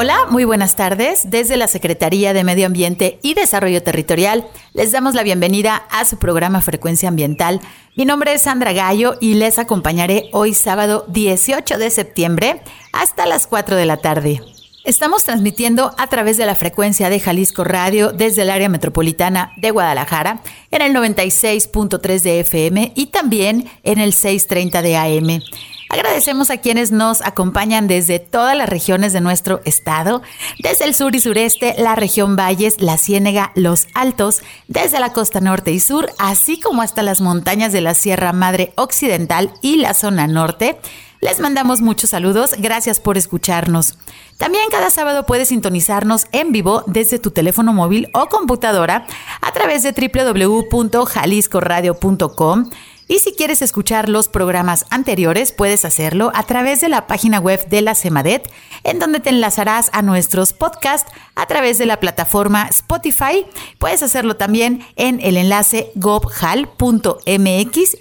Hola, muy buenas tardes. Desde la Secretaría de Medio Ambiente y Desarrollo Territorial les damos la bienvenida a su programa Frecuencia Ambiental. Mi nombre es Sandra Gallo y les acompañaré hoy sábado 18 de septiembre hasta las 4 de la tarde. Estamos transmitiendo a través de la frecuencia de Jalisco Radio desde el área metropolitana de Guadalajara en el 96.3 de FM y también en el 630 de AM. Agradecemos a quienes nos acompañan desde todas las regiones de nuestro estado, desde el sur y sureste, la región Valles, la Ciénega, los Altos, desde la costa norte y sur, así como hasta las montañas de la Sierra Madre Occidental y la zona norte. Les mandamos muchos saludos, gracias por escucharnos. También cada sábado puedes sintonizarnos en vivo desde tu teléfono móvil o computadora a través de www.jaliscoradio.com y si quieres escuchar los programas anteriores, puedes hacerlo a través de la página web de la CEMADET, en donde te enlazarás a nuestros podcasts a través de la plataforma Spotify. Puedes hacerlo también en el enlace gobhal.mx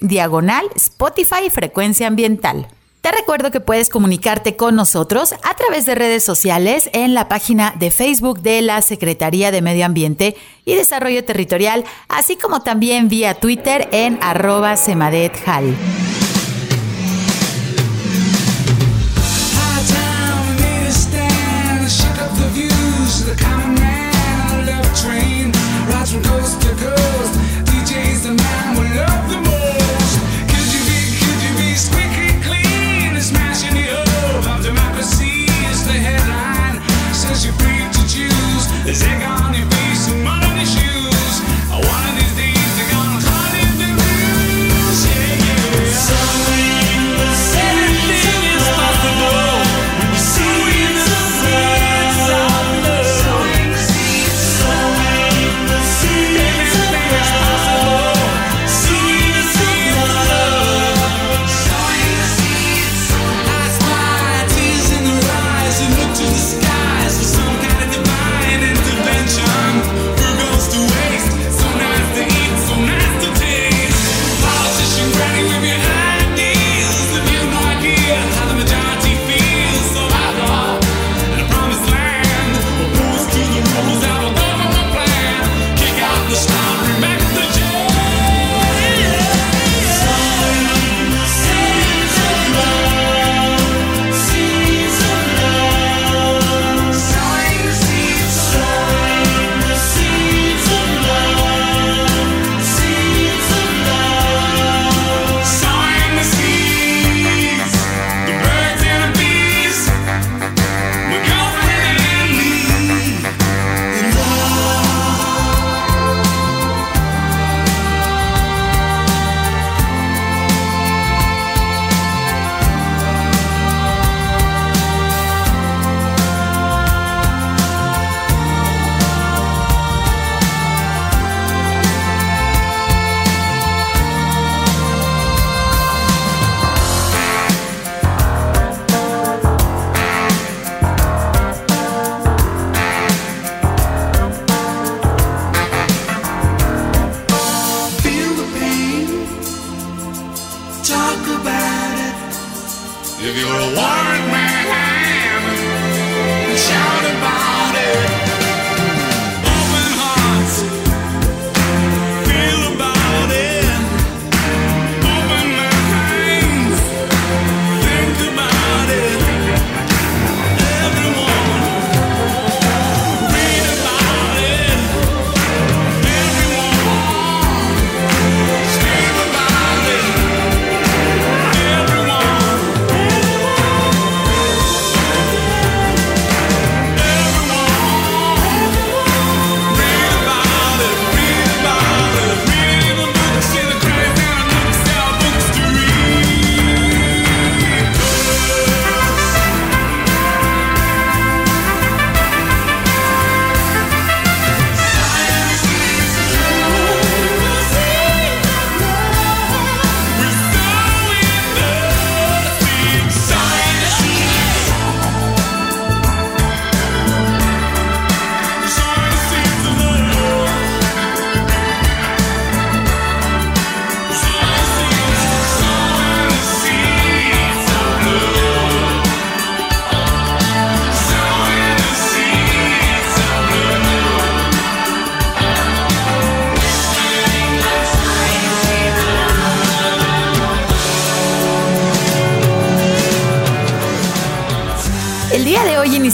diagonal Spotify Frecuencia Ambiental. Te recuerdo que puedes comunicarte con nosotros a través de redes sociales en la página de Facebook de la Secretaría de Medio Ambiente y Desarrollo Territorial, así como también vía Twitter en arroba semadethal.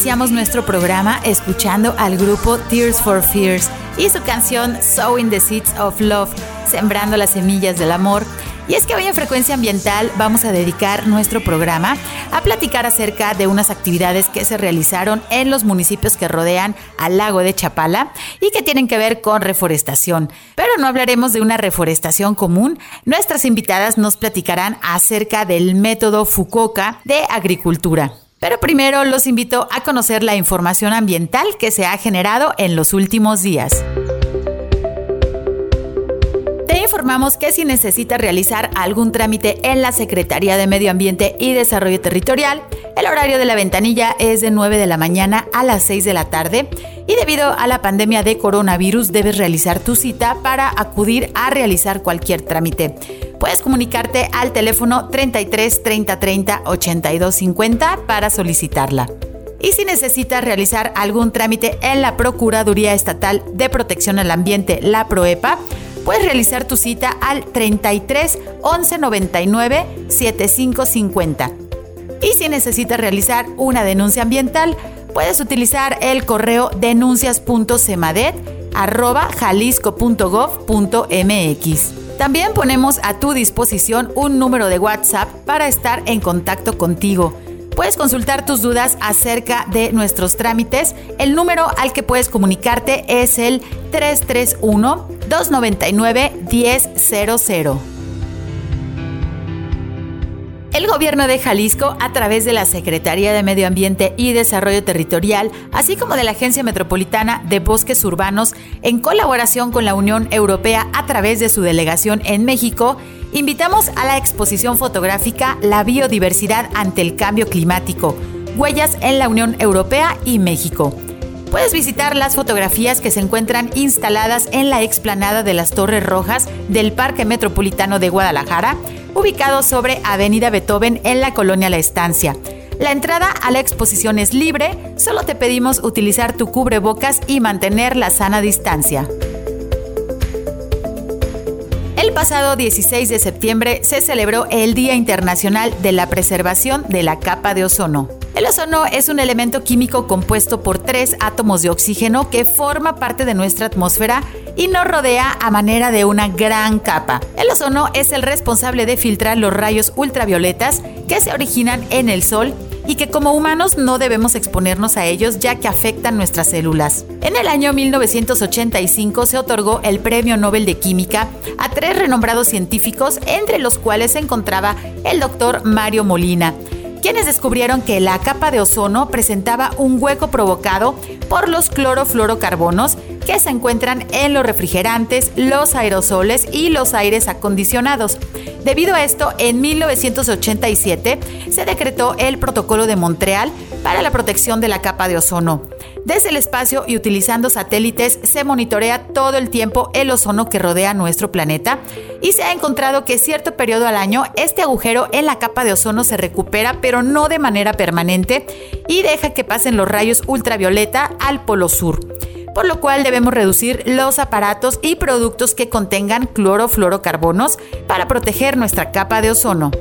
Iniciamos nuestro programa escuchando al grupo Tears for Fears y su canción Sowing the Seeds of Love, sembrando las semillas del amor. Y es que hoy en Frecuencia Ambiental vamos a dedicar nuestro programa a platicar acerca de unas actividades que se realizaron en los municipios que rodean al lago de Chapala y que tienen que ver con reforestación. Pero no hablaremos de una reforestación común. Nuestras invitadas nos platicarán acerca del método Fukuoka de agricultura. Pero primero los invito a conocer la información ambiental que se ha generado en los últimos días informamos que si necesita realizar algún trámite en la Secretaría de Medio Ambiente y Desarrollo Territorial, el horario de la ventanilla es de 9 de la mañana a las 6 de la tarde y debido a la pandemia de coronavirus debes realizar tu cita para acudir a realizar cualquier trámite. Puedes comunicarte al teléfono 33 30 30 82 50 para solicitarla. Y si necesitas realizar algún trámite en la Procuraduría Estatal de Protección al Ambiente, la PROEPA, puedes realizar tu cita al 33 11 99 7550. Y si necesitas realizar una denuncia ambiental, puedes utilizar el correo denuncias.cemadet@jalisco.gov.mx. También ponemos a tu disposición un número de WhatsApp para estar en contacto contigo. Puedes consultar tus dudas acerca de nuestros trámites. El número al que puedes comunicarte es el 331-299-1000. El gobierno de Jalisco, a través de la Secretaría de Medio Ambiente y Desarrollo Territorial, así como de la Agencia Metropolitana de Bosques Urbanos, en colaboración con la Unión Europea a través de su delegación en México, invitamos a la exposición fotográfica La biodiversidad ante el cambio climático, huellas en la Unión Europea y México. Puedes visitar las fotografías que se encuentran instaladas en la explanada de las Torres Rojas del Parque Metropolitano de Guadalajara, ubicado sobre Avenida Beethoven en la colonia La Estancia. La entrada a la exposición es libre, solo te pedimos utilizar tu cubrebocas y mantener la sana distancia. El pasado 16 de septiembre se celebró el Día Internacional de la Preservación de la Capa de Ozono. El ozono es un elemento químico compuesto por tres átomos de oxígeno que forma parte de nuestra atmósfera y nos rodea a manera de una gran capa. El ozono es el responsable de filtrar los rayos ultravioletas que se originan en el Sol y que como humanos no debemos exponernos a ellos ya que afectan nuestras células. En el año 1985 se otorgó el Premio Nobel de Química a tres renombrados científicos, entre los cuales se encontraba el doctor Mario Molina, quienes descubrieron que la capa de ozono presentaba un hueco provocado por los clorofluorocarbonos que se encuentran en los refrigerantes, los aerosoles y los aires acondicionados. Debido a esto, en 1987 se decretó el Protocolo de Montreal para la protección de la capa de ozono. Desde el espacio y utilizando satélites se monitorea todo el tiempo el ozono que rodea nuestro planeta y se ha encontrado que cierto periodo al año este agujero en la capa de ozono se recupera pero no de manera permanente y deja que pasen los rayos ultravioleta al polo sur por lo cual debemos reducir los aparatos y productos que contengan clorofluorocarbonos para proteger nuestra capa de ozono.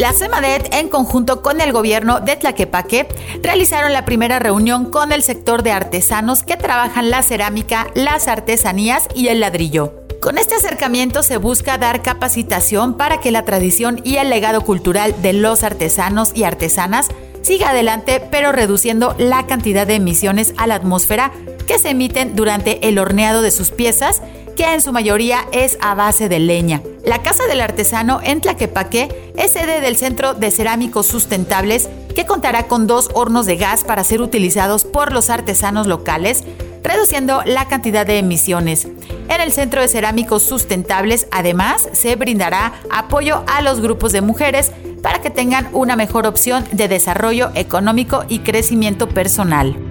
La CEMADET, en conjunto con el gobierno de Tlaquepaque, realizaron la primera reunión con el sector de artesanos que trabajan la cerámica, las artesanías y el ladrillo. Con este acercamiento se busca dar capacitación para que la tradición y el legado cultural de los artesanos y artesanas siga adelante, pero reduciendo la cantidad de emisiones a la atmósfera que se emiten durante el horneado de sus piezas que en su mayoría es a base de leña. La Casa del Artesano en Tlaquepaque es sede del Centro de Cerámicos Sustentables que contará con dos hornos de gas para ser utilizados por los artesanos locales, reduciendo la cantidad de emisiones. En el Centro de Cerámicos Sustentables, además, se brindará apoyo a los grupos de mujeres para que tengan una mejor opción de desarrollo económico y crecimiento personal.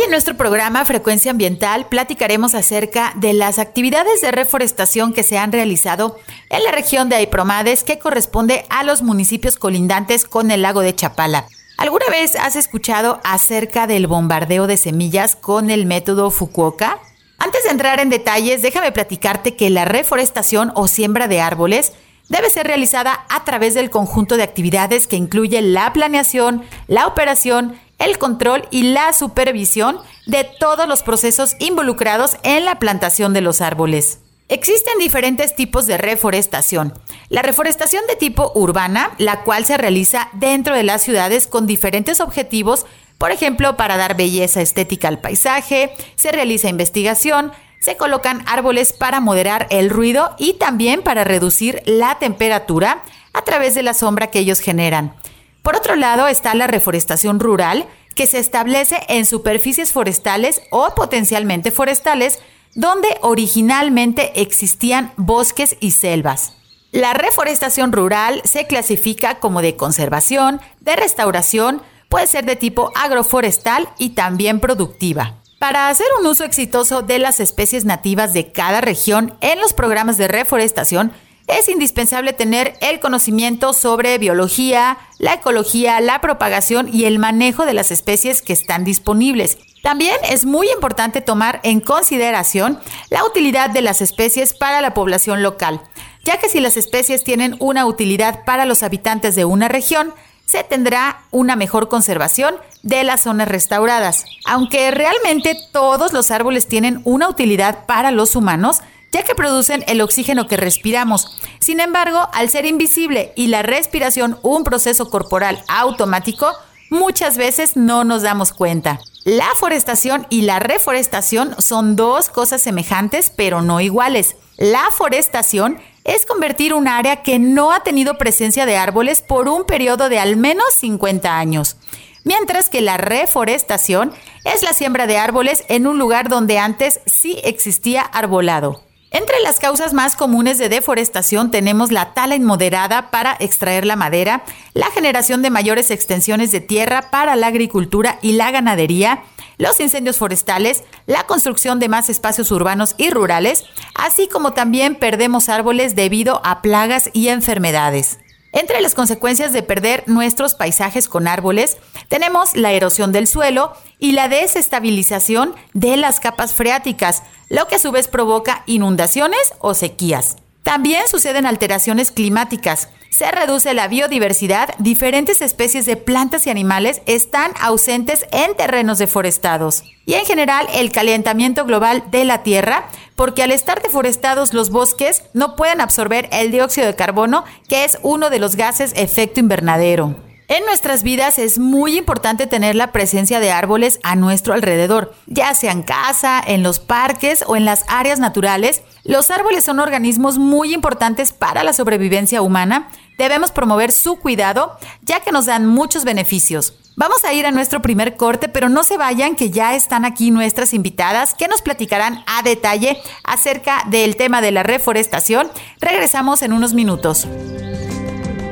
Hoy en nuestro programa Frecuencia Ambiental platicaremos acerca de las actividades de reforestación que se han realizado en la región de Aipromades que corresponde a los municipios colindantes con el lago de Chapala. ¿Alguna vez has escuchado acerca del bombardeo de semillas con el método Fukuoka? Antes de entrar en detalles, déjame platicarte que la reforestación o siembra de árboles debe ser realizada a través del conjunto de actividades que incluye la planeación, la operación, el control y la supervisión de todos los procesos involucrados en la plantación de los árboles. Existen diferentes tipos de reforestación. La reforestación de tipo urbana, la cual se realiza dentro de las ciudades con diferentes objetivos, por ejemplo, para dar belleza estética al paisaje, se realiza investigación, se colocan árboles para moderar el ruido y también para reducir la temperatura a través de la sombra que ellos generan. Por otro lado está la reforestación rural, que se establece en superficies forestales o potencialmente forestales donde originalmente existían bosques y selvas. La reforestación rural se clasifica como de conservación, de restauración, puede ser de tipo agroforestal y también productiva. Para hacer un uso exitoso de las especies nativas de cada región en los programas de reforestación, es indispensable tener el conocimiento sobre biología, la ecología, la propagación y el manejo de las especies que están disponibles. También es muy importante tomar en consideración la utilidad de las especies para la población local, ya que si las especies tienen una utilidad para los habitantes de una región, se tendrá una mejor conservación de las zonas restauradas. Aunque realmente todos los árboles tienen una utilidad para los humanos, ya que producen el oxígeno que respiramos. Sin embargo, al ser invisible y la respiración un proceso corporal automático, muchas veces no nos damos cuenta. La forestación y la reforestación son dos cosas semejantes pero no iguales. La forestación es convertir un área que no ha tenido presencia de árboles por un periodo de al menos 50 años mientras que la reforestación es la siembra de árboles en un lugar donde antes sí existía arbolado. Entre las causas más comunes de deforestación tenemos la tala inmoderada para extraer la madera, la generación de mayores extensiones de tierra para la agricultura y la ganadería, los incendios forestales, la construcción de más espacios urbanos y rurales, así como también perdemos árboles debido a plagas y enfermedades. Entre las consecuencias de perder nuestros paisajes con árboles, tenemos la erosión del suelo y la desestabilización de las capas freáticas, lo que a su vez provoca inundaciones o sequías. También suceden alteraciones climáticas. Se reduce la biodiversidad, diferentes especies de plantas y animales están ausentes en terrenos deforestados. Y en general el calentamiento global de la Tierra, porque al estar deforestados los bosques no pueden absorber el dióxido de carbono, que es uno de los gases efecto invernadero. En nuestras vidas es muy importante tener la presencia de árboles a nuestro alrededor, ya sea en casa, en los parques o en las áreas naturales. Los árboles son organismos muy importantes para la sobrevivencia humana. Debemos promover su cuidado, ya que nos dan muchos beneficios. Vamos a ir a nuestro primer corte, pero no se vayan, que ya están aquí nuestras invitadas que nos platicarán a detalle acerca del tema de la reforestación. Regresamos en unos minutos.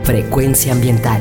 Frecuencia ambiental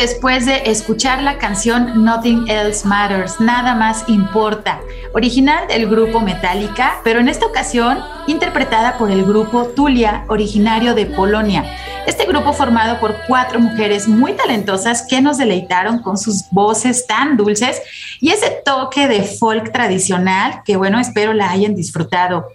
Después de escuchar la canción Nothing Else Matters, Nada más importa, original del grupo Metallica, pero en esta ocasión interpretada por el grupo Tulia, originario de Polonia. Este grupo formado por cuatro mujeres muy talentosas que nos deleitaron con sus voces tan dulces y ese toque de folk tradicional que bueno, espero la hayan disfrutado.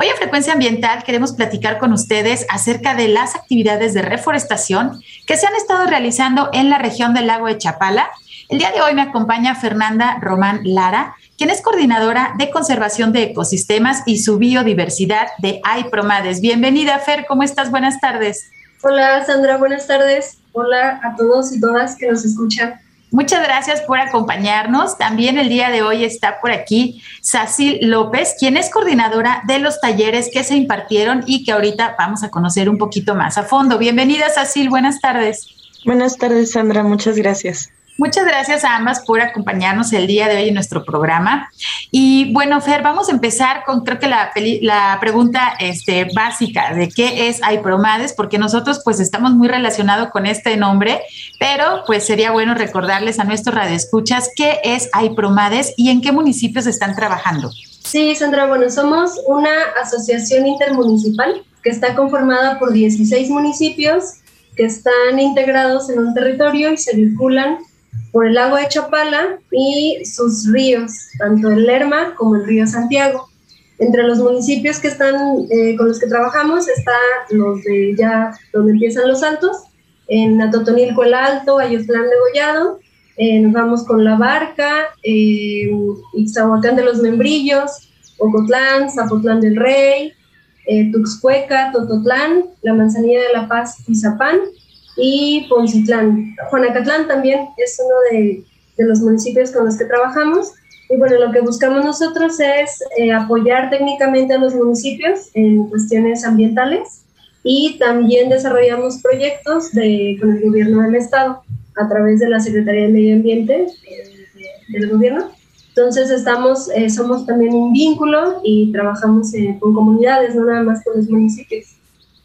Hoy en Frecuencia Ambiental queremos platicar con ustedes acerca de las actividades de reforestación que se han estado realizando en la región del lago de Chapala. El día de hoy me acompaña Fernanda Román Lara, quien es coordinadora de conservación de ecosistemas y su biodiversidad de AIPROMADES. Bienvenida, Fer, ¿cómo estás? Buenas tardes. Hola, Sandra, buenas tardes. Hola a todos y todas que nos escuchan. Muchas gracias por acompañarnos. También el día de hoy está por aquí Sacil López, quien es coordinadora de los talleres que se impartieron y que ahorita vamos a conocer un poquito más a fondo. Bienvenida, Sacil. Buenas tardes. Buenas tardes, Sandra. Muchas gracias. Muchas gracias a ambas por acompañarnos el día de hoy en nuestro programa. Y bueno, Fer, vamos a empezar con creo que la, la pregunta este, básica de qué es AIPROMADES, porque nosotros pues estamos muy relacionados con este nombre, pero pues sería bueno recordarles a nuestros radioescuchas qué es AIPROMADES y en qué municipios están trabajando. Sí, Sandra, bueno, somos una asociación intermunicipal que está conformada por 16 municipios que están integrados en un territorio y se vinculan por el lago de Chapala y sus ríos, tanto el Lerma como el río Santiago. Entre los municipios que están, eh, con los que trabajamos está los de ya donde empiezan los altos, en Atotonilco el Alto, Ayotlán de Gollado, eh, nos vamos con La Barca, eh, de los Membrillos, Ocotlán, Zapotlán del Rey, eh, Tuxcueca, Tototlán, La Manzanilla de la Paz y Zapán, y Poncitlán. Juanacatlán también es uno de, de, los municipios con los que trabajamos. Y bueno, lo que buscamos nosotros es eh, apoyar técnicamente a los municipios en cuestiones ambientales y también desarrollamos proyectos de, con el gobierno del estado a través de la Secretaría de Medio Ambiente del gobierno. Entonces estamos, eh, somos también un vínculo y trabajamos eh, con comunidades, no nada más con los municipios.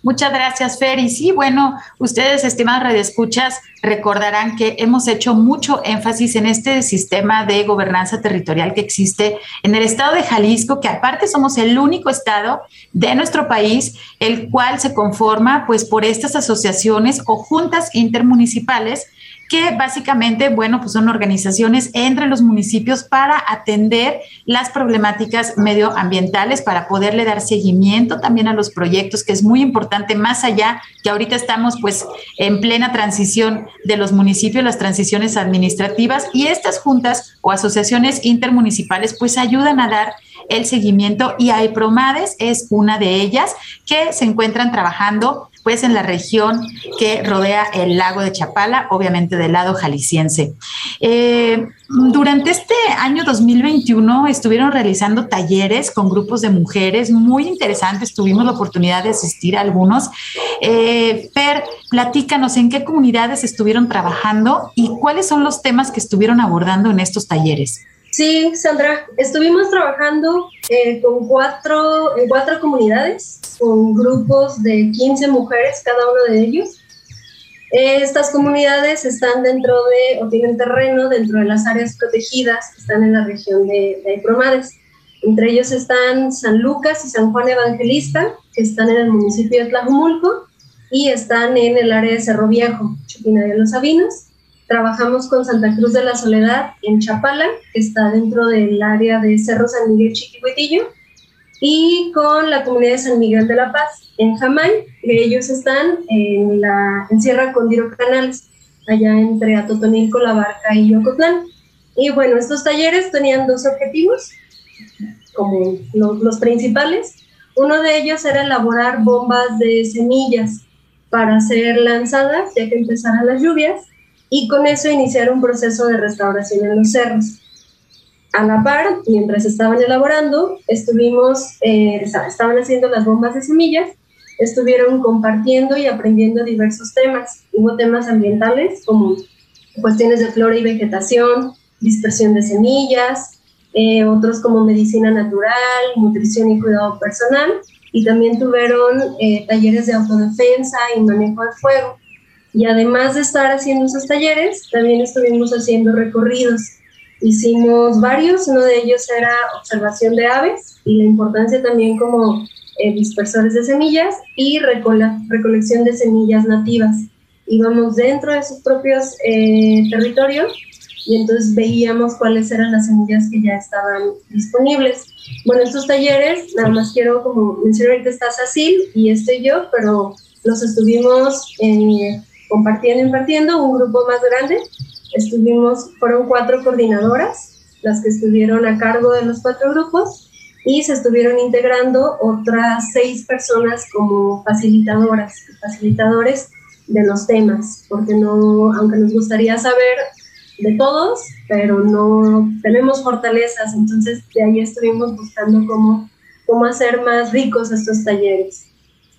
Muchas gracias, Fer. Y sí, bueno, ustedes, estimados radioescuchas, recordarán que hemos hecho mucho énfasis en este sistema de gobernanza territorial que existe en el estado de Jalisco, que aparte somos el único estado de nuestro país, el cual se conforma pues por estas asociaciones o juntas intermunicipales que básicamente, bueno, pues son organizaciones entre los municipios para atender las problemáticas medioambientales, para poderle dar seguimiento también a los proyectos, que es muy importante, más allá que ahorita estamos pues en plena transición de los municipios, las transiciones administrativas, y estas juntas o asociaciones intermunicipales pues ayudan a dar el seguimiento y AIPROMADES es una de ellas que se encuentran trabajando pues en la región que rodea el lago de Chapala, obviamente del lado jalisciense. Eh, durante este año 2021 estuvieron realizando talleres con grupos de mujeres muy interesantes, tuvimos la oportunidad de asistir a algunos. Eh, per, platícanos en qué comunidades estuvieron trabajando y cuáles son los temas que estuvieron abordando en estos talleres. Sí, Sandra, estuvimos trabajando eh, con cuatro, en cuatro comunidades, con grupos de 15 mujeres cada uno de ellos. Estas comunidades están dentro de, o tienen terreno dentro de las áreas protegidas que están en la región de, de Promades. Entre ellos están San Lucas y San Juan Evangelista, que están en el municipio de Tlajumulco, y están en el área de Cerro Viejo, Chupina de los Sabinos Trabajamos con Santa Cruz de la Soledad en Chapala, que está dentro del área de Cerro San Miguel Chiquihuitillo, y con la comunidad de San Miguel de la Paz en Jamay, que ellos están en, la, en Sierra Condiro Canales, allá entre Atotonilco, La Barca y Yocotlán. Y bueno, estos talleres tenían dos objetivos, como los, los principales. Uno de ellos era elaborar bombas de semillas para ser lanzadas, ya que empezaran las lluvias, y con eso iniciar un proceso de restauración en los cerros. A la par, mientras estaban elaborando, estuvimos, eh, estaban haciendo las bombas de semillas, estuvieron compartiendo y aprendiendo diversos temas. Hubo temas ambientales como cuestiones de flora y vegetación, dispersión de semillas, eh, otros como medicina natural, nutrición y cuidado personal, y también tuvieron eh, talleres de autodefensa y manejo de fuego. Y además de estar haciendo esos talleres, también estuvimos haciendo recorridos. Hicimos varios, uno de ellos era observación de aves y la importancia también como eh, dispersores de semillas y recolección de semillas nativas. Íbamos dentro de sus propios eh, territorios y entonces veíamos cuáles eran las semillas que ya estaban disponibles. Bueno, estos talleres, nada más quiero como mencionar, ahorita está Cecil y estoy yo, pero los estuvimos eh, compartiendo y impartiendo, un grupo más grande. Estuvimos, fueron cuatro coordinadoras las que estuvieron a cargo de los cuatro grupos y se estuvieron integrando otras seis personas como facilitadoras, facilitadores de los temas, porque no, aunque nos gustaría saber de todos, pero no tenemos fortalezas, entonces de ahí estuvimos buscando cómo, cómo hacer más ricos estos talleres.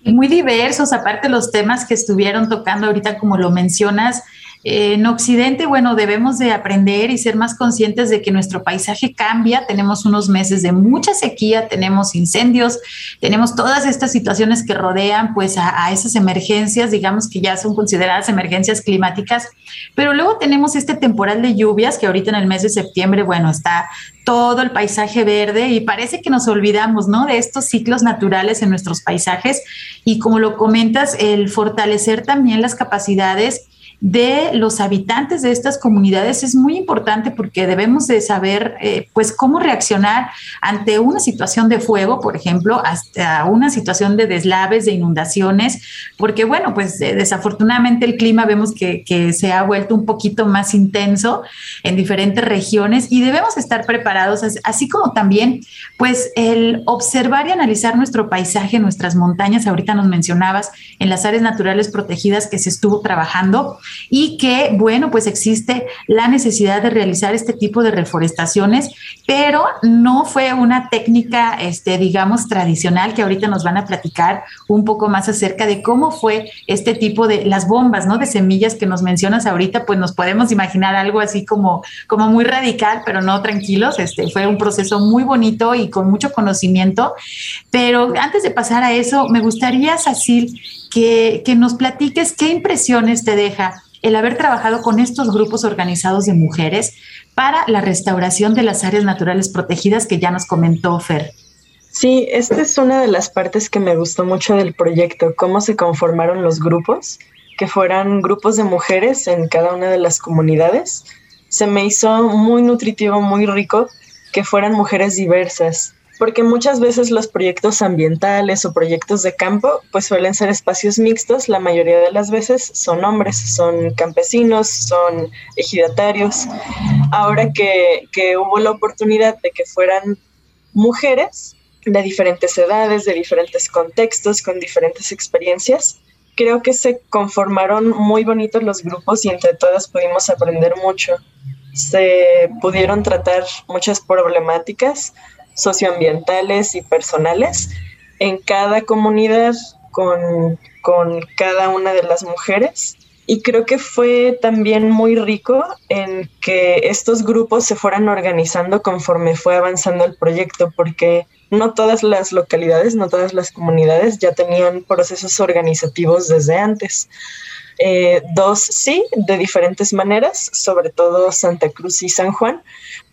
Y muy diversos, aparte los temas que estuvieron tocando ahorita, como lo mencionas, en Occidente, bueno, debemos de aprender y ser más conscientes de que nuestro paisaje cambia. Tenemos unos meses de mucha sequía, tenemos incendios, tenemos todas estas situaciones que rodean pues a, a esas emergencias, digamos que ya son consideradas emergencias climáticas. Pero luego tenemos este temporal de lluvias que ahorita en el mes de septiembre, bueno, está todo el paisaje verde y parece que nos olvidamos, ¿no? De estos ciclos naturales en nuestros paisajes y como lo comentas, el fortalecer también las capacidades de los habitantes de estas comunidades es muy importante porque debemos de saber eh, pues cómo reaccionar ante una situación de fuego, por ejemplo, hasta una situación de deslaves, de inundaciones, porque bueno, pues desafortunadamente el clima vemos que, que se ha vuelto un poquito más intenso en diferentes regiones y debemos estar preparados, así como también pues el observar y analizar nuestro paisaje, nuestras montañas, ahorita nos mencionabas en las áreas naturales protegidas que se estuvo trabajando y que, bueno, pues existe la necesidad de realizar este tipo de reforestaciones, pero no fue una técnica, este, digamos, tradicional que ahorita nos van a platicar un poco más acerca de cómo fue este tipo de las bombas, ¿no? De semillas que nos mencionas ahorita, pues nos podemos imaginar algo así como, como muy radical, pero no tranquilos. Este fue un proceso muy bonito y con mucho conocimiento. Pero antes de pasar a eso, me gustaría, Sacil, que, nos platiques qué impresiones te deja el haber trabajado con estos grupos organizados de mujeres para la restauración de las áreas naturales protegidas que ya nos comentó Fer. Sí, esta es una de las partes que me gustó mucho del proyecto, cómo se conformaron los grupos, que fueran grupos de mujeres en cada una de las comunidades. Se me hizo muy nutritivo, muy rico que fueran mujeres diversas, porque muchas veces los proyectos ambientales o proyectos de campo pues suelen ser espacios mixtos, la mayoría de las veces son hombres, son campesinos, son ejidatarios. Ahora que, que hubo la oportunidad de que fueran mujeres de diferentes edades, de diferentes contextos, con diferentes experiencias, creo que se conformaron muy bonitos los grupos y entre todas pudimos aprender mucho. Se pudieron tratar muchas problemáticas, socioambientales y personales en cada comunidad con, con cada una de las mujeres. Y creo que fue también muy rico en que estos grupos se fueran organizando conforme fue avanzando el proyecto, porque no todas las localidades, no todas las comunidades ya tenían procesos organizativos desde antes. Eh, dos sí, de diferentes maneras, sobre todo Santa Cruz y San Juan,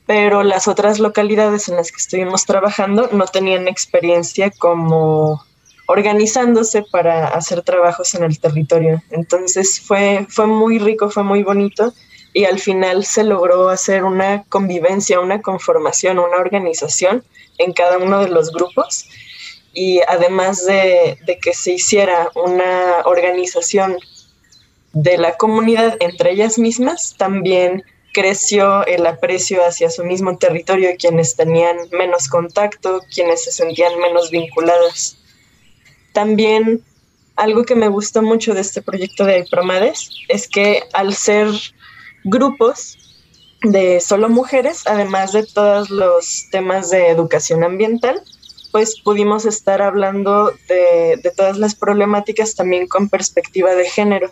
pero las otras localidades en las que estuvimos trabajando no tenían experiencia como organizándose para hacer trabajos en el territorio. Entonces fue, fue muy rico, fue muy bonito y al final se logró hacer una convivencia, una conformación, una organización en cada uno de los grupos y además de, de que se hiciera una organización de la comunidad entre ellas mismas, también creció el aprecio hacia su mismo territorio, quienes tenían menos contacto, quienes se sentían menos vinculadas. También algo que me gustó mucho de este proyecto de Promades es que al ser grupos de solo mujeres, además de todos los temas de educación ambiental, pues pudimos estar hablando de, de todas las problemáticas también con perspectiva de género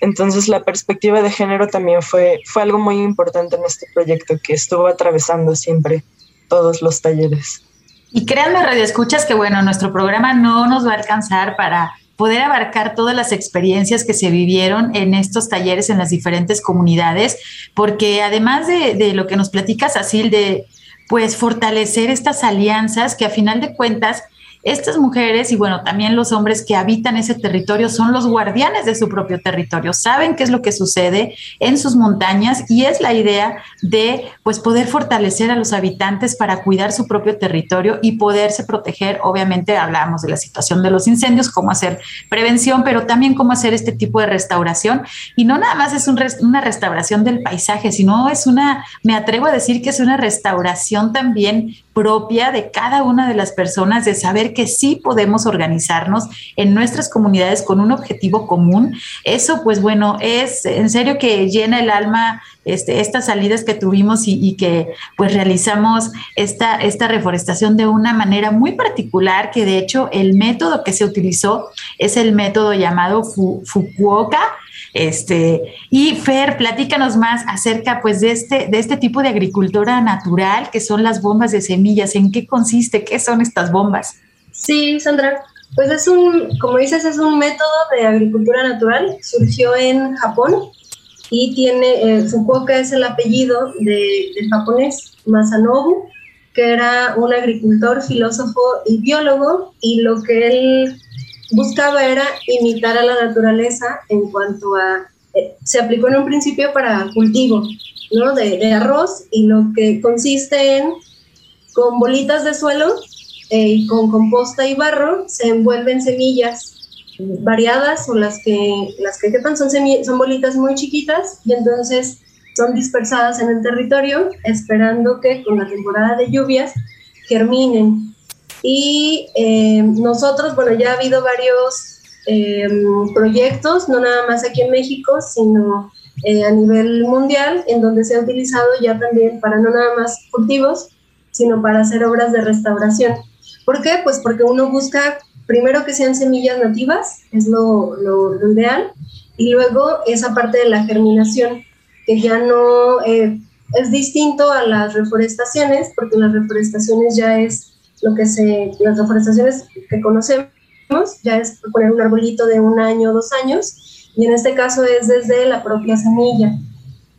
entonces la perspectiva de género también fue, fue algo muy importante en este proyecto que estuvo atravesando siempre todos los talleres. Y créanme, Radio Escuchas, que bueno, nuestro programa no nos va a alcanzar para poder abarcar todas las experiencias que se vivieron en estos talleres en las diferentes comunidades, porque además de, de lo que nos platicas, Asil, de pues fortalecer estas alianzas que a final de cuentas estas mujeres y bueno, también los hombres que habitan ese territorio son los guardianes de su propio territorio, saben qué es lo que sucede en sus montañas y es la idea de pues poder fortalecer a los habitantes para cuidar su propio territorio y poderse proteger. Obviamente hablamos de la situación de los incendios, cómo hacer prevención, pero también cómo hacer este tipo de restauración y no nada más es una restauración del paisaje, sino es una, me atrevo a decir que es una restauración también propia de cada una de las personas, de saber que sí podemos organizarnos en nuestras comunidades con un objetivo común. Eso, pues bueno, es en serio que llena el alma este, estas salidas que tuvimos y, que pues realizamos esta, esta reforestación de una manera muy particular, que de hecho el método que se utilizó es el método llamado Fukuoka este, y Fer, platícanos más acerca pues de este, de este tipo de agricultura natural que son las bombas de semillas. ¿En qué consiste? ¿Qué son estas bombas? Sí, Sandra. Pues es un, como dices, es un método de agricultura natural. Surgió en Japón y tiene, eh, Fukuoka es el apellido de, del japonés Masanobu, que era un agricultor, filósofo y biólogo, y lo que él buscaba era imitar a la naturaleza en cuanto a, eh, se aplicó en un principio para cultivo, ¿no? De, arroz y lo que consiste en, con bolitas de suelo eh, y con composta y barro, se envuelven semillas variadas o las que, las que quepan son, son bolitas muy chiquitas y entonces son dispersadas en el territorio esperando que con la temporada de lluvias germinen y eh, nosotros, bueno, ya ha habido varios eh, proyectos, no nada más aquí en México, sino eh, a nivel mundial, en donde se ha utilizado ya también para no nada más cultivos, sino para hacer obras de restauración. ¿Por qué? Pues porque uno busca primero que sean semillas nativas, es lo, lo, ideal, y luego esa parte de la germinación, que ya no es distinto a las reforestaciones, porque las reforestaciones ya es lo que se, las reforestaciones que conocemos, ya es poner un arbolito de un año o dos años, y en este caso es desde la propia semilla.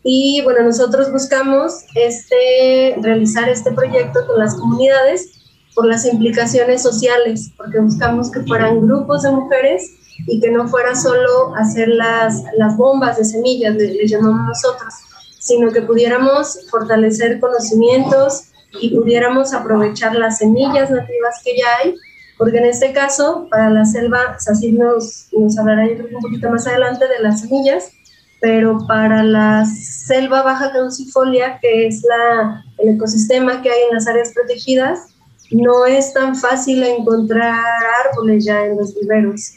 Y bueno, nosotros buscamos este, realizar este proyecto con las comunidades por las implicaciones sociales, porque buscamos que fueran grupos de mujeres y que no fuera solo hacer las, las bombas de semillas, le llamamos nosotros, sino que pudiéramos fortalecer conocimientos, y pudiéramos aprovechar las semillas nativas que ya hay, porque en este caso, para la selva, así nos, nos hablará un poquito más adelante de las semillas, pero para la selva baja caducifolia, que es la, el ecosistema que hay en las áreas protegidas, no es tan fácil encontrar árboles ya en los viveros.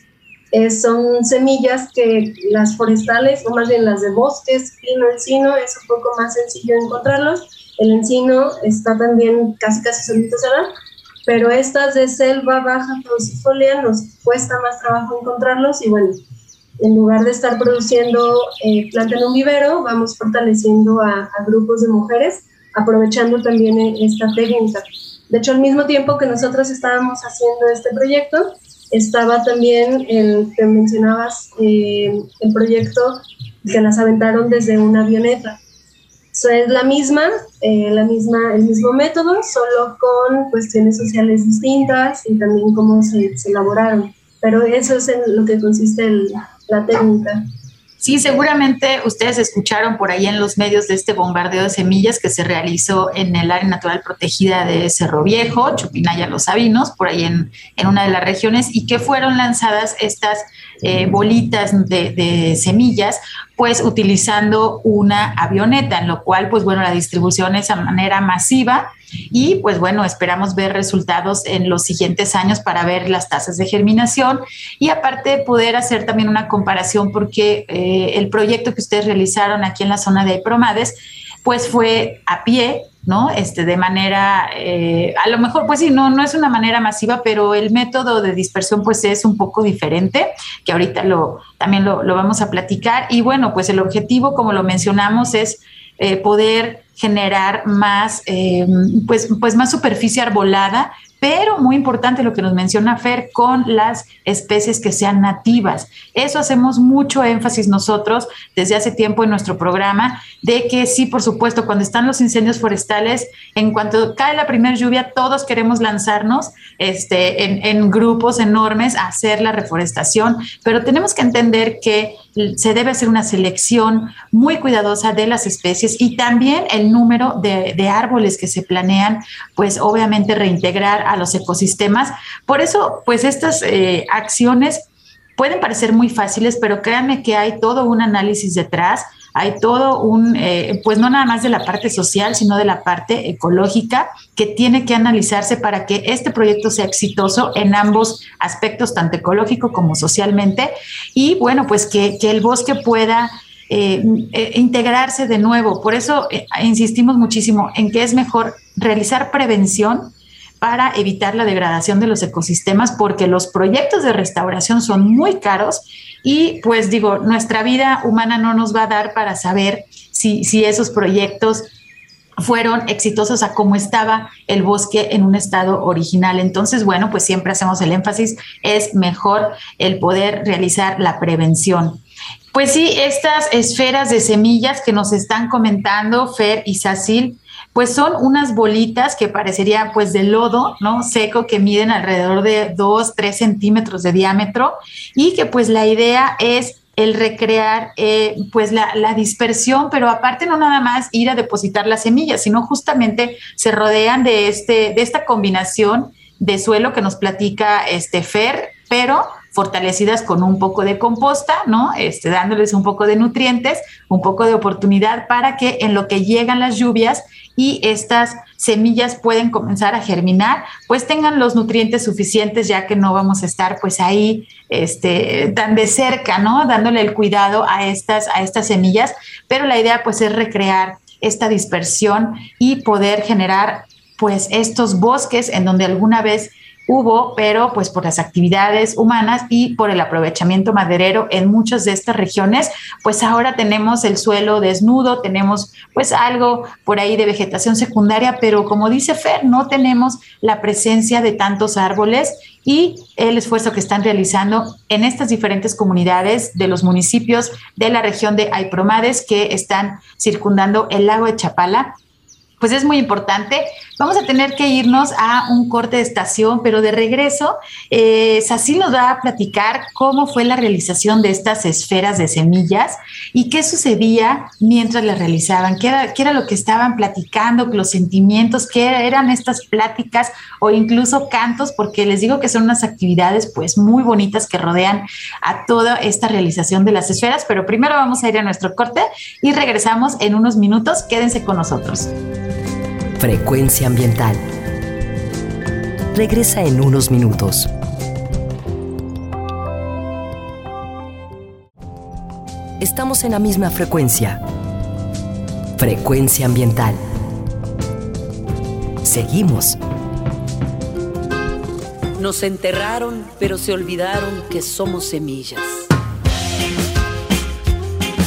son semillas que las forestales, o más bien las de bosques, pino, encino, es un poco más sencillo encontrarlos, el encino está también casi casi solito se pero estas de selva baja caducifolia nos cuesta más trabajo encontrarlos y bueno, en lugar de estar produciendo eh, planta en un vivero, vamos fortaleciendo a, grupos de mujeres, aprovechando también e, esta técnica. De hecho, al mismo tiempo que nosotros estábamos haciendo este proyecto, estaba también el que mencionabas, eh, el proyecto que las aventaron desde una avioneta es la misma, eh, la misma, el mismo método, solo con cuestiones sociales distintas y también cómo se, elaboraron. Pero eso es en lo que consiste la técnica. Sí, seguramente ustedes escucharon por ahí en los medios de este bombardeo de semillas que se realizó en el área natural protegida de Cerro Viejo, Chupinaya Los Sabinos, por ahí en, en una de las regiones, y que fueron lanzadas estas eh, bolitas de, semillas, pues utilizando una avioneta, en lo cual, pues bueno, la distribución es a manera masiva y pues bueno, esperamos ver resultados en los siguientes años para ver las tasas de germinación y aparte poder hacer también una comparación porque eh, el proyecto que ustedes realizaron aquí en la zona de Promades pues fue a pie, ¿no? Este, de manera, eh, a lo mejor, pues sí, no, no es una manera masiva, pero el método de dispersión, pues es un poco diferente, que ahorita lo, también lo, vamos a platicar. Y bueno, pues el objetivo, como lo mencionamos, es eh, poder generar más, eh, pues, pues más superficie arbolada pero muy importante lo que nos menciona Fer con las especies que sean nativas. Eso hacemos mucho énfasis nosotros desde hace tiempo en nuestro programa, de que sí, por supuesto, cuando están los incendios forestales, en cuanto cae la primera lluvia, todos queremos lanzarnos este, en, en grupos enormes a hacer la reforestación, pero tenemos que entender que se debe hacer una selección muy cuidadosa de las especies y también el número de, árboles que se planean, pues obviamente reintegrar a los ecosistemas. Por eso, pues estas eh, acciones pueden parecer muy fáciles, pero créanme que hay todo un análisis detrás hay todo un, eh, pues no nada más de la parte social, sino de la parte ecológica que tiene que analizarse para que este proyecto sea exitoso en ambos aspectos, tanto ecológico como socialmente, y bueno, pues que, el bosque pueda... Eh, eh, integrarse de nuevo. Por eso insistimos muchísimo en que es mejor realizar prevención para evitar la degradación de los ecosistemas, porque los proyectos de restauración son muy caros y pues digo, nuestra vida humana no nos va a dar para saber si, si esos proyectos fueron exitosos a cómo estaba el bosque en un estado original. Entonces, bueno, pues siempre hacemos el énfasis, es mejor el poder realizar la prevención. Pues sí, estas esferas de semillas que nos están comentando Fer y Sacil, pues son unas bolitas que parecería pues de lodo, ¿no? Seco, que miden alrededor de 2, 3 centímetros de diámetro y que pues la idea es el recrear eh, pues la, la, dispersión, pero aparte no nada más ir a depositar las semillas, sino justamente se rodean de, este, de esta combinación de suelo que nos platica este Fer, pero fortalecidas con un poco de composta, ¿no? Este, dándoles un poco de nutrientes, un poco de oportunidad para que en lo que llegan las lluvias y estas semillas pueden comenzar a germinar, pues tengan los nutrientes suficientes ya que no vamos a estar pues ahí este, tan de cerca, ¿no? Dándole el cuidado a estas, a estas semillas, pero la idea pues es recrear esta dispersión y poder generar pues estos bosques en donde alguna vez hubo, pero pues por las actividades humanas y por el aprovechamiento maderero en muchas de estas regiones, pues ahora tenemos el suelo desnudo, tenemos pues algo por ahí de vegetación secundaria, pero como dice Fer, no tenemos la presencia de tantos árboles y el esfuerzo que están realizando en estas diferentes comunidades de los municipios de la región de Aipromades que están circundando el lago de Chapala pues es muy importante. Vamos a tener que irnos a un corte de estación, pero de regreso, eh, nos va a platicar cómo fue la realización de estas esferas de semillas y qué sucedía mientras las realizaban, qué era, qué era lo que estaban platicando, los sentimientos, qué eran estas pláticas o incluso cantos, porque les digo que son unas actividades pues muy bonitas que rodean a toda esta realización de las esferas, pero primero vamos a ir a nuestro corte y regresamos en unos minutos. Quédense con nosotros. Frecuencia ambiental. Regresa en unos minutos. Estamos en la misma frecuencia. Frecuencia ambiental. Seguimos. Nos enterraron, pero se olvidaron que somos semillas.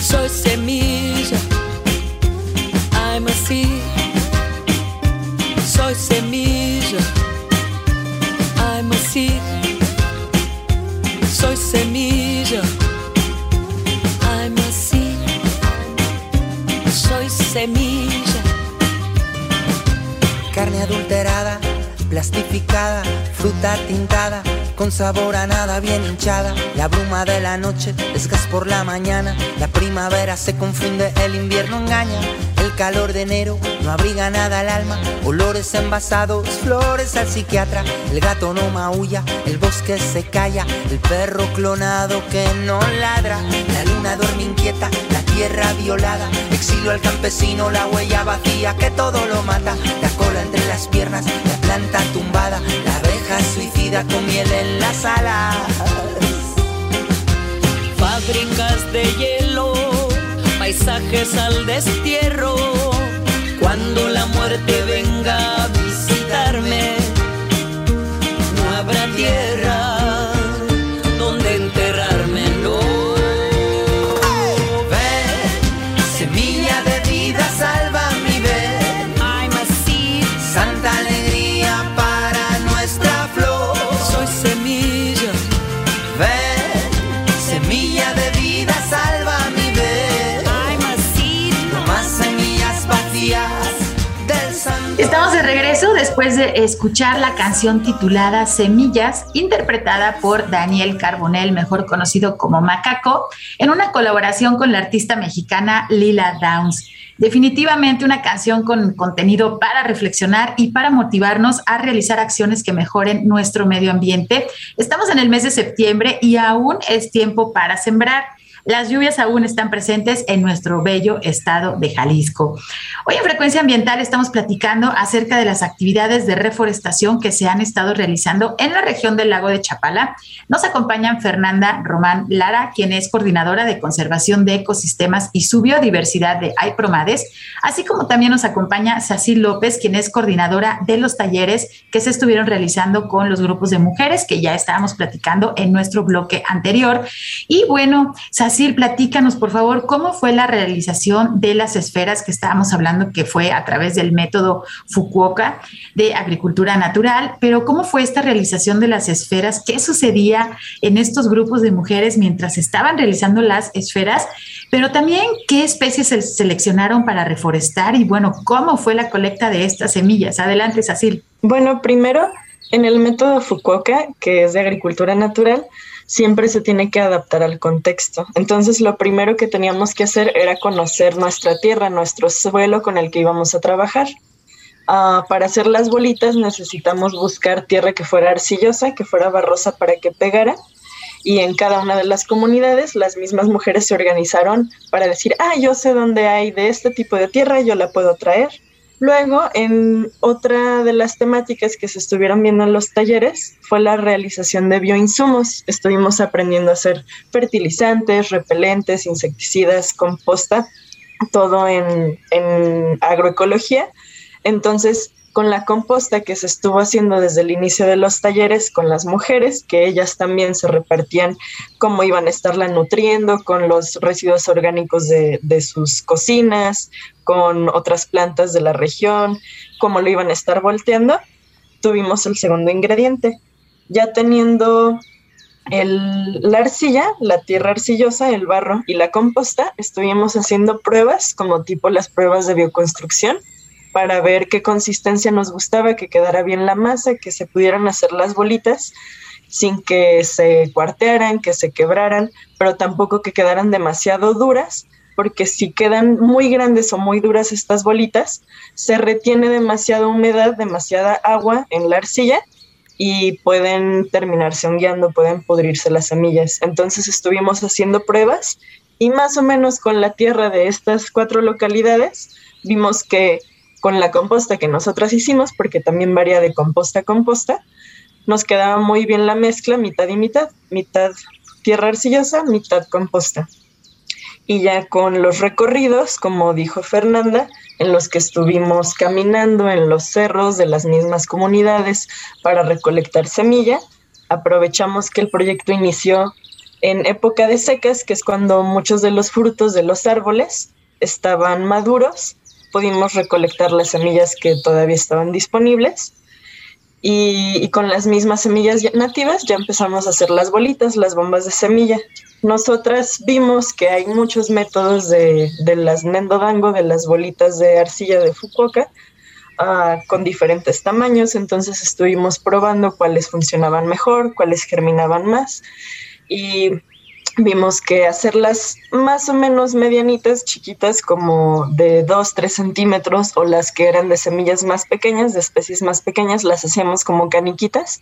Soy semilla. I'm a seed soy semilla. I'm a seed. Soy semilla. I'm a seed. Soy semilla. Carne adulterada, plastificada, fruta tintada, con sabor a nada bien hinchada. La bruma de la noche es gas por la mañana. La primavera se confunde, el invierno engaña el calor de enero no abriga nada al alma, olores envasados, flores al psiquiatra. El gato no maulla, el bosque se calla, el perro clonado que no ladra. La luna duerme inquieta, la tierra violada. Exilio al campesino, la huella vacía que todo lo mata. La cola entre las piernas, la planta tumbada, la abeja suicida con miel en las alas. Fábricas de hielo paisajes al destierro. Cuando la muerte venga a visitarme, no habrá tierra después de escuchar la canción titulada Semillas, interpretada por Daniel Carbonell, mejor conocido como Macaco, en una colaboración con la artista mexicana Lila Downs. Definitivamente una canción con contenido para reflexionar y para motivarnos a realizar acciones que mejoren nuestro medio ambiente. Estamos en el mes de septiembre y aún es tiempo para sembrar. Las lluvias aún están presentes en nuestro bello estado de Jalisco. Hoy en Frecuencia Ambiental estamos platicando acerca de las actividades de reforestación que se han estado realizando en la región del lago de Chapala. Nos acompañan Fernanda Román Lara, quien es coordinadora de conservación de ecosistemas y su biodiversidad de AIPROMADES, así como también nos acompaña Sacil López, quien es coordinadora de los talleres que se estuvieron realizando con los grupos de mujeres que ya estábamos platicando en nuestro bloque anterior. Y bueno, Sacil, platícanos, por favor, cómo fue la realización de las esferas que estábamos hablando, que fue a través del método Fukuoka de agricultura natural, pero cómo fue esta realización de las esferas, qué sucedía en estos grupos de mujeres mientras estaban realizando las esferas, pero también qué especies se seleccionaron para reforestar y bueno, cómo fue la colecta de estas semillas. Adelante, Sacil. Bueno, primero, en el método Fukuoka, que es de agricultura natural, siempre se tiene que adaptar al contexto. Entonces, lo primero que teníamos que hacer era conocer nuestra tierra, nuestro suelo con el que íbamos a trabajar. Ah, para hacer las bolitas necesitamos buscar tierra que fuera arcillosa, que fuera barrosa para que pegara. Y en cada una de las comunidades, las mismas mujeres se organizaron para decir, ah, yo sé dónde hay de este tipo de tierra, yo la puedo traer. Luego, en otra de las temáticas que se estuvieron viendo en los talleres fue la realización de bioinsumos. Estuvimos aprendiendo a hacer fertilizantes, repelentes, insecticidas, composta, todo en, en agroecología. Entonces, con la composta que se estuvo haciendo desde el inicio de los talleres con las mujeres, que ellas también se repartían cómo iban a estarla nutriendo con los residuos orgánicos de, de sus cocinas, con otras plantas de la región, cómo lo iban a estar volteando, tuvimos el segundo ingrediente. Ya teniendo el, la arcilla, la tierra arcillosa, el barro y la composta, estuvimos haciendo pruebas como tipo las pruebas de bioconstrucción para ver qué consistencia nos gustaba, que quedara bien la masa, que se pudieran hacer las bolitas sin que se cuartearan, que se quebraran, pero tampoco que quedaran demasiado duras, porque si quedan muy grandes o muy duras estas bolitas, se retiene demasiada humedad, demasiada agua en la arcilla y pueden terminarse hongueando, pueden pudrirse las semillas. Entonces estuvimos haciendo pruebas y más o menos con la tierra de estas cuatro localidades vimos que con la composta que nosotras hicimos, porque también varía de composta a composta, nos quedaba muy bien la mezcla, mitad y mitad, mitad tierra arcillosa, mitad composta. Y ya con los recorridos, como dijo Fernanda, en los que estuvimos caminando en los cerros de las mismas comunidades para recolectar semilla, aprovechamos que el proyecto inició en época de secas, que es cuando muchos de los frutos de los árboles estaban maduros pudimos recolectar las semillas que todavía estaban disponibles y, con las mismas semillas nativas ya empezamos a hacer las bolitas, las bombas de semilla. Nosotras vimos que hay muchos métodos de, las nendodango, de las bolitas de arcilla de Fukuoka, ah, con diferentes tamaños, entonces estuvimos probando cuáles funcionaban mejor, cuáles germinaban más y vimos que hacerlas más o menos medianitas, chiquitas, como de 2, 3 centímetros, o las que eran de semillas más pequeñas, de especies más pequeñas, las hacíamos como caniquitas.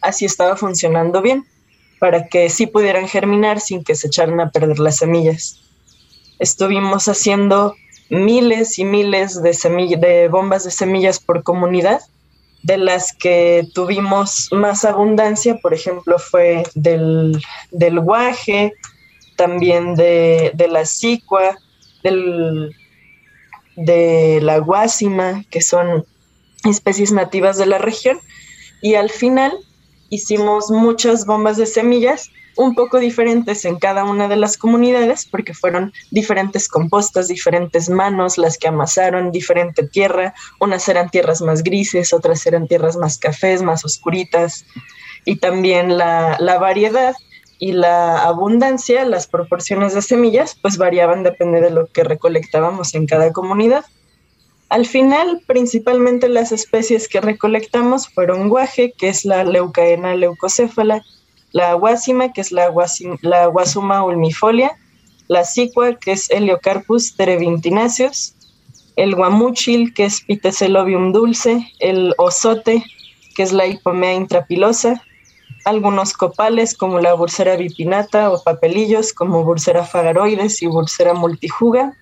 Así estaba funcionando bien, para que sí pudieran germinar sin que se echaran a perder las semillas. Estuvimos haciendo miles y miles de, de bombas de semillas por comunidad de las que tuvimos más abundancia, por ejemplo, fue del, del guaje, también de, la sicua, del, de la guásima, que son especies nativas de la región. Y al final hicimos muchas bombas de semillas un poco diferentes en cada una de las comunidades porque fueron diferentes compostas, diferentes manos las que amasaron, diferente tierra, unas eran tierras más grises, otras eran tierras más cafés, más oscuritas y también la, la variedad y la abundancia, las proporciones de semillas, pues variaban depende de lo que recolectábamos en cada comunidad. Al final, principalmente las especies que recolectamos fueron guaje, que es la leucaena leucocéfala, la guásima, que es la, la guasuma ulmifolia, la cicua, que es Heliocarpus terebintinaceus, el guamuchil, que es Pitecelobium dulce, el osote, que es la hipomea intrapilosa, algunos copales como la bursera bipinata o papelillos como bursera fagaroides y bursera multijuga,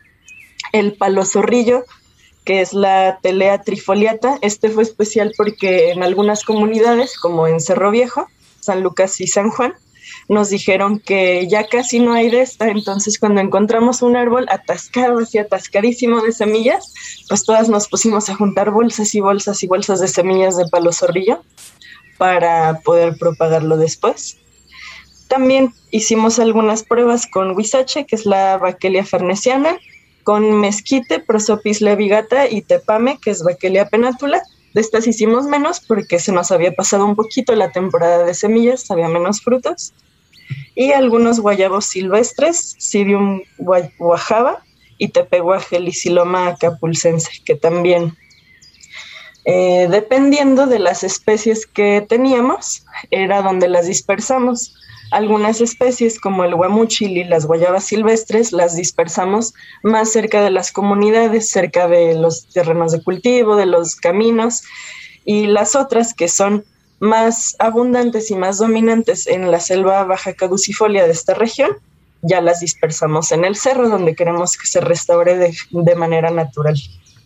el palo zorrillo, que es la telea trifoliata. Este fue especial porque en algunas comunidades, como en Cerro Viejo, San Lucas y San Juan, nos dijeron que ya casi no hay de esta, entonces cuando encontramos un árbol atascado, así atascadísimo de semillas, pues todas nos pusimos a juntar bolsas y bolsas y bolsas de semillas de palo zorrillo para poder propagarlo después. También hicimos algunas pruebas con huizache, que es la Baquelia farnesiana, con mezquite, prosopis levigata y tepame, que es Baquelia penátula. De estas hicimos menos porque se nos había pasado un poquito la temporada de semillas, había menos frutos. Y algunos guayabos silvestres, Sidium guajaba y Tepehuageliciloma capulsense, que también eh, dependiendo de las especies que teníamos, era donde las dispersamos. Algunas especies como el guamuchil y las guayabas silvestres las dispersamos más cerca de las comunidades, cerca de los terrenos de cultivo, de los caminos, y las otras que son más abundantes y más dominantes en la selva baja caducifolia de esta región, ya las dispersamos en el cerro donde queremos que se restaure de manera natural.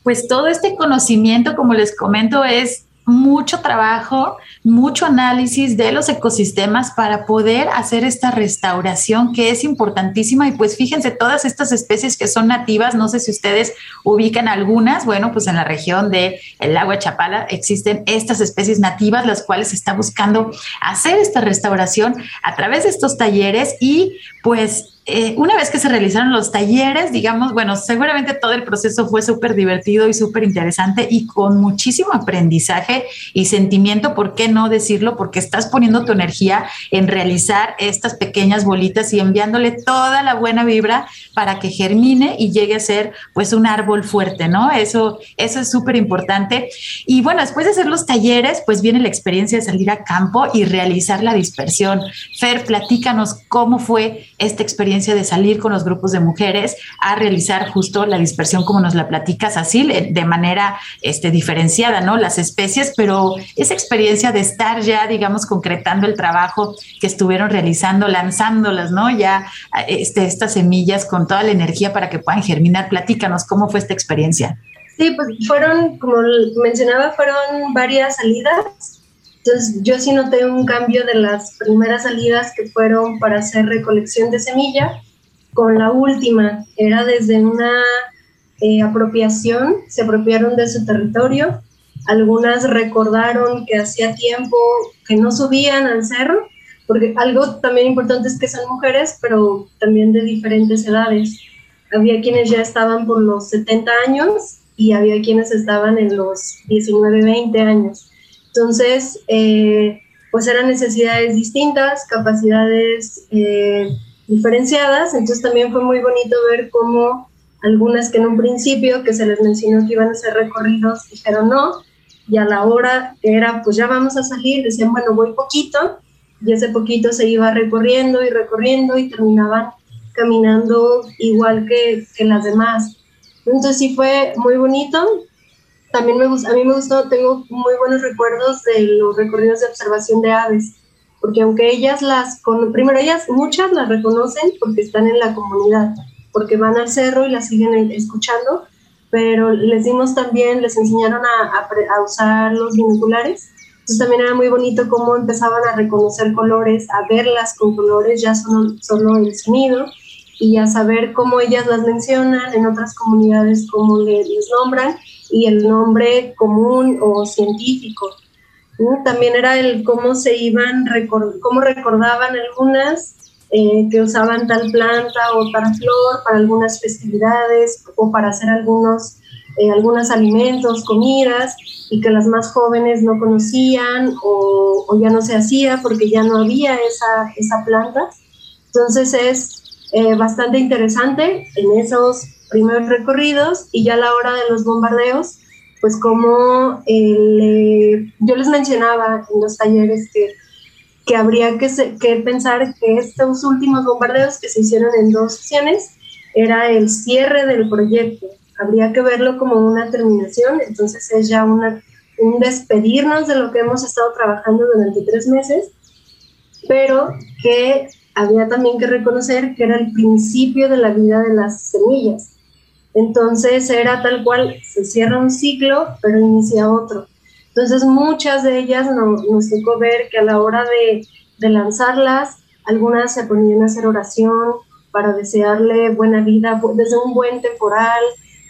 Pues todo este conocimiento, como les comento, es mucho trabajo, mucho análisis de los ecosistemas para poder hacer esta restauración que es importantísima. Y pues fíjense, todas estas especies que son nativas, no sé si ustedes ubican algunas, bueno, pues en la región del el lago de Chapala existen estas especies nativas, las cuales se está buscando hacer esta restauración a través de estos talleres y pues eh, una vez que se realizaron los talleres, digamos, bueno, seguramente todo el proceso fue súper divertido y súper interesante y con muchísimo aprendizaje y sentimiento, ¿por qué no decirlo? Porque estás poniendo tu energía en realizar estas pequeñas bolitas y enviándole toda la buena vibra para que germine y llegue a ser pues un árbol fuerte, ¿no? Eso, eso es súper importante. Y bueno, después de hacer los talleres, pues viene la experiencia de salir a campo y realizar la dispersión. Fer, platícanos cómo fue esta de salir con los grupos de mujeres a realizar justo la dispersión como nos la platicas así, de manera este, diferenciada, ¿no? Las especies, pero esa experiencia de estar ya, digamos, concretando el trabajo que estuvieron realizando, lanzándolas, ¿no? Ya este, estas semillas con toda la energía para que puedan germinar. Platícanos, ¿cómo fue esta experiencia? Sí, pues fueron, como mencionaba, fueron varias salidas entonces yo sí noté un cambio de las primeras salidas que fueron para hacer recolección de semilla con la última. Era desde una eh, apropiación, se apropiaron de su territorio. Algunas recordaron que hacía tiempo que no subían al cerro, porque algo también importante es que son mujeres, pero también de diferentes edades. Había quienes ya estaban por los 70 años y había quienes estaban en los 19, 20 años. Entonces, eh, pues eran necesidades distintas, capacidades eh, diferenciadas, entonces también fue muy bonito ver cómo algunas que en un principio que se les mencionó que iban a ser recorridos dijeron no, y a la hora era pues ya vamos a salir, decían bueno voy poquito, y ese poquito se iba recorriendo y recorriendo y terminaban caminando igual que, que las demás. Entonces sí fue muy bonito, también me a mí me gustó, tengo muy buenos recuerdos de los recorridos de observación de aves, porque aunque ellas las, con, primero ellas, muchas las reconocen porque están en la comunidad, porque van al cerro y las siguen escuchando, pero les dimos también, les enseñaron a, a, usar los binoculares, entonces también era muy bonito cómo empezaban a reconocer colores, a verlas con colores, ya solo, solo el sonido, y a saber cómo ellas las mencionan en otras comunidades, cómo les nombran, y el nombre común o científico. También era el cómo se iban, cómo recordaban algunas eh, que usaban tal planta o tal flor para algunas festividades o para hacer algunos, eh, algunos alimentos, comidas, y que las más jóvenes no conocían o, o, ya no se hacía porque ya no había esa, esa planta. Entonces es eh, bastante interesante en esos primeros recorridos y ya a la hora de los bombardeos, pues como eh, yo les mencionaba en los talleres que, que habría que, que pensar que estos últimos bombardeos que se hicieron en dos sesiones era el cierre del proyecto. Habría que verlo como una terminación, entonces es ya una, un despedirnos de lo que hemos estado trabajando durante tres meses, pero que había también que reconocer que era el principio de la vida de las semillas. Entonces era tal cual, se cierra un ciclo, pero inicia otro. Entonces muchas de ellas nos tocó ver que a la hora de, de lanzarlas, algunas se ponían a hacer oración para desearle buena vida desde un buen temporal,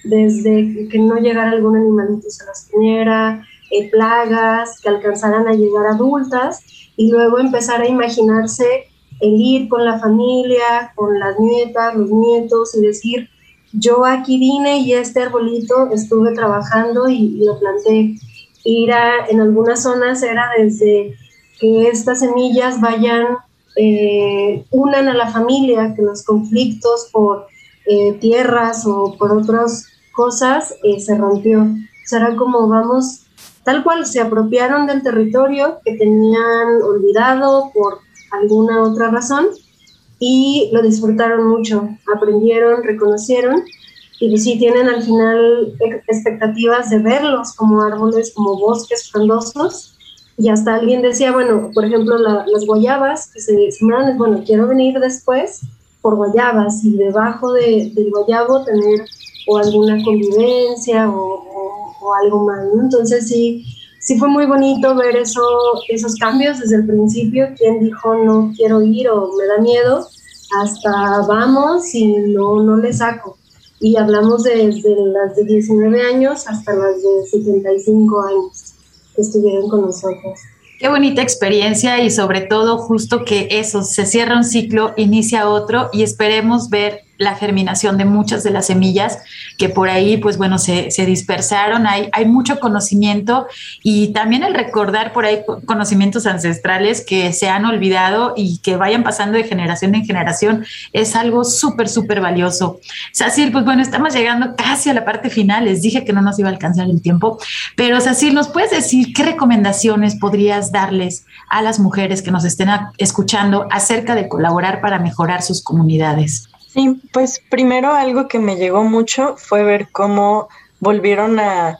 desde que no llegara algún animalito se las comiera, eh, plagas, que alcanzaran a llegar adultas y luego empezar a imaginarse el ir con la familia, con las nietas, los nietos y decir, yo aquí vine y este arbolito estuve trabajando y, lo planté. Ir a, en algunas zonas era desde que estas semillas vayan, eh, unan a la familia, que los conflictos por eh, tierras o por otras cosas eh, se rompió. O sea, era como vamos, tal cual, se apropiaron del territorio que tenían olvidado por alguna otra razón y lo disfrutaron mucho, aprendieron, reconocieron y pues sí tienen al final expectativas de verlos como árboles, como bosques frondosos y hasta alguien decía, bueno, por ejemplo, las guayabas que se sembraron, bueno, quiero venir después por guayabas y debajo de, del guayabo tener o alguna convivencia o, algo más, Entonces sí, sí fue muy bonito ver eso, esos cambios desde el principio, quien dijo no quiero ir o me da miedo, hasta vamos y no, no le saco. Y hablamos desde las de 19 años hasta las de 75 años que estuvieron con nosotros. Qué bonita experiencia y sobre todo justo que eso, se cierra un ciclo, inicia otro y esperemos ver la germinación de muchas de las semillas que por ahí, pues bueno, se, dispersaron. Hay, hay mucho conocimiento y también el recordar por ahí conocimientos ancestrales que se han olvidado y que vayan pasando de generación en generación es algo súper, súper valioso. Sacil, pues bueno, estamos llegando casi a la parte final. Les dije que no nos iba a alcanzar el tiempo, pero Sacil, ¿nos puedes decir qué recomendaciones podrías darles a las mujeres que nos estén escuchando acerca de colaborar para mejorar sus comunidades? Sí, pues primero algo que me llegó mucho fue ver cómo volvieron a,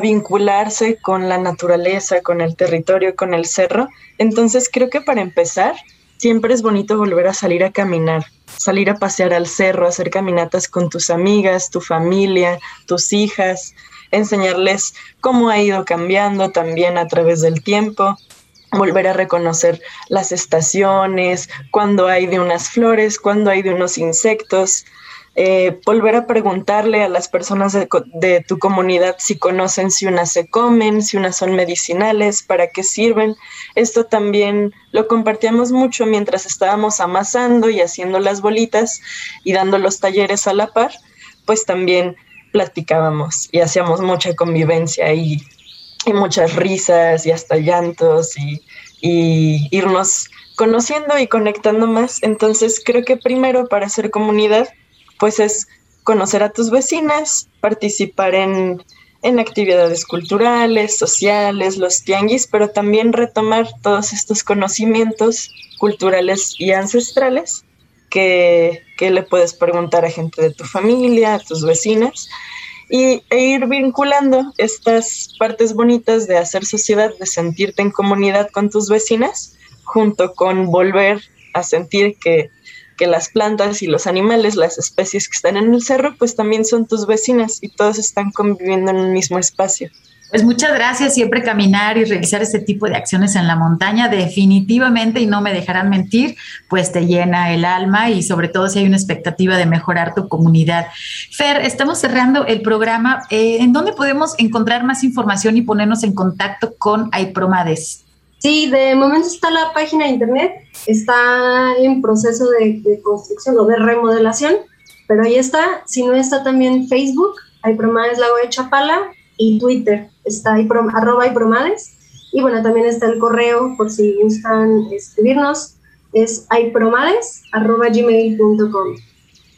vincularse con la naturaleza, con el territorio, con el cerro. Entonces creo que para empezar, siempre es bonito volver a salir a caminar, salir a pasear al cerro, hacer caminatas con tus amigas, tu familia, tus hijas, enseñarles cómo ha ido cambiando también a través del tiempo, volver a reconocer las estaciones, cuando hay de unas flores, cuando hay de unos insectos, eh, volver a preguntarle a las personas de, tu comunidad si conocen si unas se comen, si unas son medicinales, para qué sirven. Esto también lo compartíamos mucho mientras estábamos amasando y haciendo las bolitas y dando los talleres a la par, pues también platicábamos y hacíamos mucha convivencia y y muchas risas y hasta llantos y, irnos conociendo y conectando más. Entonces creo que primero para hacer comunidad, pues es conocer a tus vecinas, participar en, en actividades culturales, sociales, los tianguis, pero también retomar todos estos conocimientos culturales y ancestrales que, que le puedes preguntar a gente de tu familia, a tus vecinas y, e ir vinculando estas partes bonitas de hacer sociedad, de sentirte en comunidad con tus vecinas, junto con volver a sentir que, que las plantas y los animales, las especies que están en el cerro, pues también son tus vecinas y todos están conviviendo en un mismo espacio. Pues muchas gracias. Siempre caminar y realizar este tipo de acciones en la montaña definitivamente, y no me dejarán mentir, pues te llena el alma y sobre todo si hay una expectativa de mejorar tu comunidad. Fer, estamos cerrando el programa. Eh, ¿En dónde podemos encontrar más información y ponernos en contacto con AIPROMADES? Sí, de momento está la página de internet, está en proceso de, construcción o de remodelación, pero ahí está. Si no está también Facebook, AIPROMADES Lago de Chapala y Twitter está ahí, arroba y promades. Y bueno, también está el correo por si gustan escribirnos, es aipromades arroba gmail.com.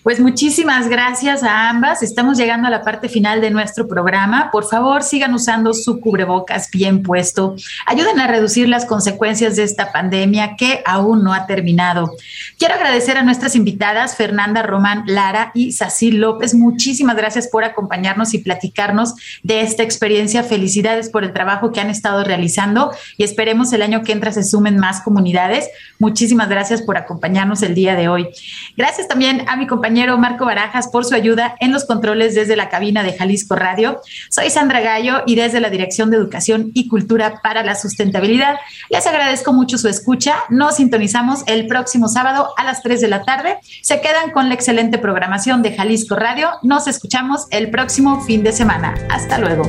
Pues muchísimas gracias a ambas. Estamos llegando a la parte final de nuestro programa. Por favor, sigan usando su cubrebocas bien puesto. Ayuden a reducir las consecuencias de esta pandemia que aún no ha terminado. Quiero agradecer a nuestras invitadas, Fernanda Román Lara y Sacil López. Muchísimas gracias por acompañarnos y platicarnos de esta experiencia. Felicidades por el trabajo que han estado realizando y esperemos el año que entra se sumen más comunidades. Muchísimas gracias por acompañarnos el día de hoy. Gracias también a mi compañero compañero Marco Barajas por su ayuda en los controles desde la cabina de Jalisco Radio. Soy Sandra Gallo y desde la Dirección de Educación y Cultura para la Sustentabilidad les agradezco mucho su escucha. Nos sintonizamos el próximo sábado a las 3 de la tarde. Se quedan con la excelente programación de Jalisco Radio. Nos escuchamos el próximo fin de semana. Hasta luego.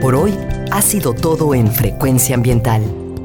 Por hoy ha sido todo en Frecuencia Ambiental